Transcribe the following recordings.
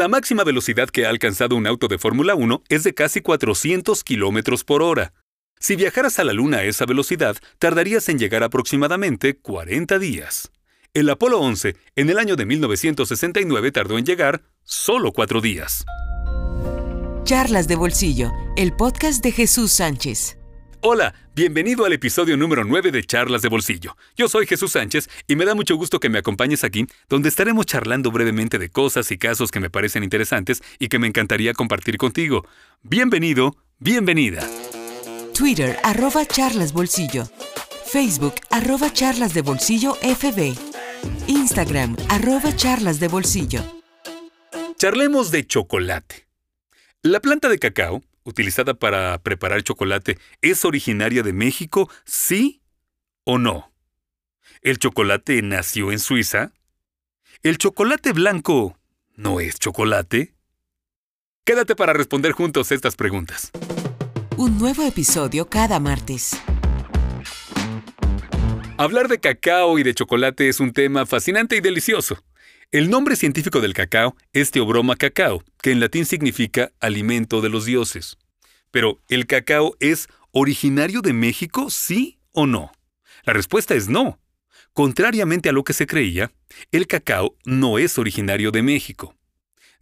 La máxima velocidad que ha alcanzado un auto de Fórmula 1 es de casi 400 kilómetros por hora. Si viajaras a la Luna a esa velocidad, tardarías en llegar aproximadamente 40 días. El Apolo 11, en el año de 1969, tardó en llegar solo cuatro días. Charlas de Bolsillo, el podcast de Jesús Sánchez. Hola, bienvenido al episodio número 9 de Charlas de Bolsillo. Yo soy Jesús Sánchez y me da mucho gusto que me acompañes aquí, donde estaremos charlando brevemente de cosas y casos que me parecen interesantes y que me encantaría compartir contigo. Bienvenido, bienvenida. Twitter, arroba Charlas Bolsillo. Facebook, arroba Charlas de Bolsillo FB. Instagram, arroba Charlas de Bolsillo. Charlemos de chocolate. La planta de cacao, utilizada para preparar chocolate, ¿es originaria de México, sí o no? ¿El chocolate nació en Suiza? ¿El chocolate blanco no es chocolate? Quédate para responder juntos estas preguntas. Un nuevo episodio cada martes. Hablar de cacao y de chocolate es un tema fascinante y delicioso. El nombre científico del cacao es Teobroma cacao, que en latín significa alimento de los dioses. Pero, ¿el cacao es originario de México, sí o no? La respuesta es no. Contrariamente a lo que se creía, el cacao no es originario de México.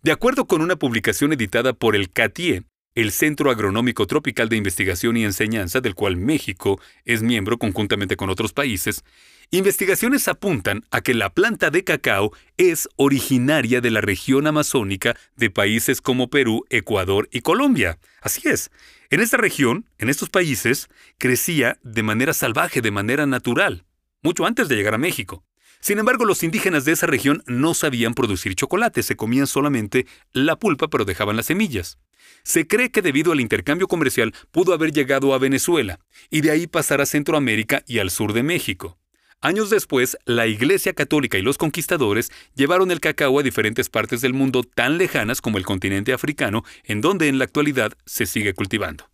De acuerdo con una publicación editada por el CATIE, el Centro Agronómico Tropical de Investigación y Enseñanza, del cual México es miembro conjuntamente con otros países, Investigaciones apuntan a que la planta de cacao es originaria de la región amazónica de países como Perú, Ecuador y Colombia. Así es. En esta región, en estos países, crecía de manera salvaje, de manera natural, mucho antes de llegar a México. Sin embargo, los indígenas de esa región no sabían producir chocolate, se comían solamente la pulpa pero dejaban las semillas. Se cree que debido al intercambio comercial pudo haber llegado a Venezuela y de ahí pasar a Centroamérica y al sur de México. Años después, la Iglesia Católica y los conquistadores llevaron el cacao a diferentes partes del mundo tan lejanas como el continente africano, en donde en la actualidad se sigue cultivando.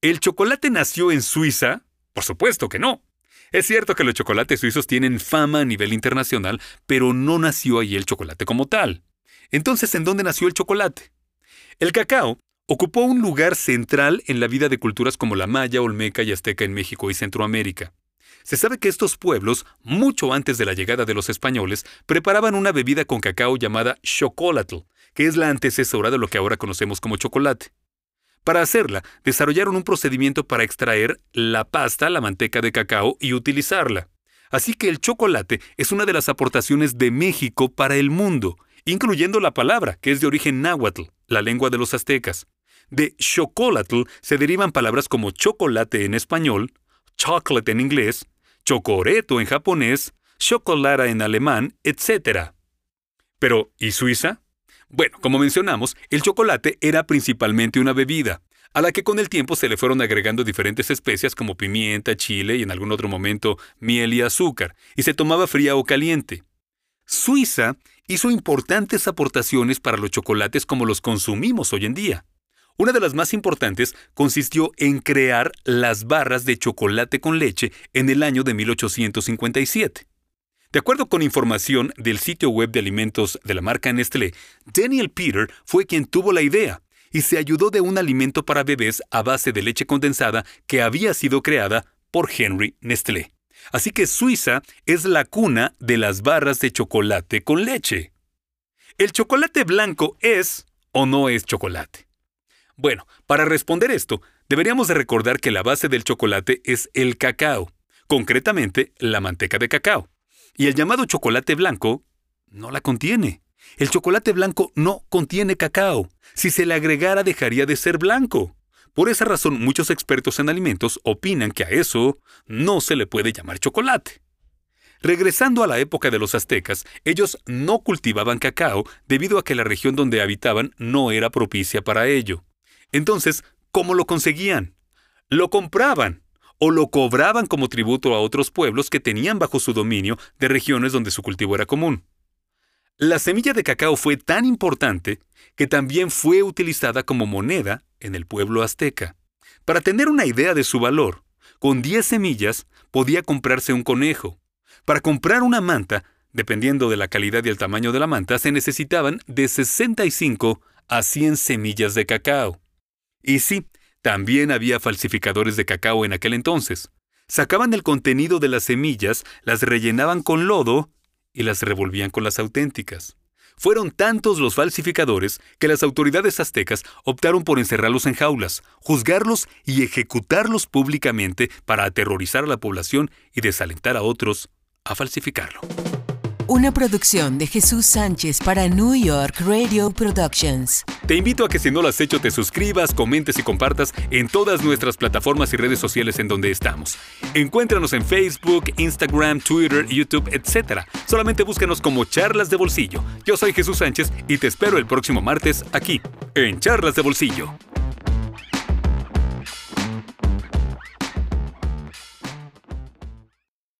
¿El chocolate nació en Suiza? Por supuesto que no. Es cierto que los chocolates suizos tienen fama a nivel internacional, pero no nació ahí el chocolate como tal. Entonces, ¿en dónde nació el chocolate? El cacao ocupó un lugar central en la vida de culturas como la maya, olmeca y azteca en México y Centroamérica. Se sabe que estos pueblos, mucho antes de la llegada de los españoles, preparaban una bebida con cacao llamada chocolatl, que es la antecesora de lo que ahora conocemos como chocolate. Para hacerla, desarrollaron un procedimiento para extraer la pasta, la manteca de cacao y utilizarla. Así que el chocolate es una de las aportaciones de México para el mundo, incluyendo la palabra, que es de origen náhuatl, la lengua de los aztecas. De chocolatl se derivan palabras como chocolate en español, chocolate en inglés, chocoreto en japonés, chocolata en alemán, etc. Pero, ¿y Suiza? Bueno, como mencionamos, el chocolate era principalmente una bebida, a la que con el tiempo se le fueron agregando diferentes especias como pimienta, chile y en algún otro momento miel y azúcar, y se tomaba fría o caliente. Suiza hizo importantes aportaciones para los chocolates como los consumimos hoy en día. Una de las más importantes consistió en crear las barras de chocolate con leche en el año de 1857. De acuerdo con información del sitio web de alimentos de la marca Nestlé, Daniel Peter fue quien tuvo la idea y se ayudó de un alimento para bebés a base de leche condensada que había sido creada por Henry Nestlé. Así que Suiza es la cuna de las barras de chocolate con leche. ¿El chocolate blanco es o no es chocolate? Bueno, para responder esto, deberíamos de recordar que la base del chocolate es el cacao, concretamente la manteca de cacao. Y el llamado chocolate blanco no la contiene. El chocolate blanco no contiene cacao. Si se le agregara dejaría de ser blanco. Por esa razón muchos expertos en alimentos opinan que a eso no se le puede llamar chocolate. Regresando a la época de los aztecas, ellos no cultivaban cacao debido a que la región donde habitaban no era propicia para ello. Entonces, ¿cómo lo conseguían? Lo compraban o lo cobraban como tributo a otros pueblos que tenían bajo su dominio de regiones donde su cultivo era común. La semilla de cacao fue tan importante que también fue utilizada como moneda en el pueblo azteca. Para tener una idea de su valor, con 10 semillas podía comprarse un conejo. Para comprar una manta Dependiendo de la calidad y el tamaño de la manta, se necesitaban de 65 a 100 semillas de cacao. Y sí, también había falsificadores de cacao en aquel entonces. Sacaban el contenido de las semillas, las rellenaban con lodo y las revolvían con las auténticas. Fueron tantos los falsificadores que las autoridades aztecas optaron por encerrarlos en jaulas, juzgarlos y ejecutarlos públicamente para aterrorizar a la población y desalentar a otros a falsificarlo. Una producción de Jesús Sánchez para New York Radio Productions. Te invito a que si no lo has hecho te suscribas, comentes y compartas en todas nuestras plataformas y redes sociales en donde estamos. Encuéntranos en Facebook, Instagram, Twitter, YouTube, etc. Solamente búscanos como Charlas de Bolsillo. Yo soy Jesús Sánchez y te espero el próximo martes aquí, en Charlas de Bolsillo.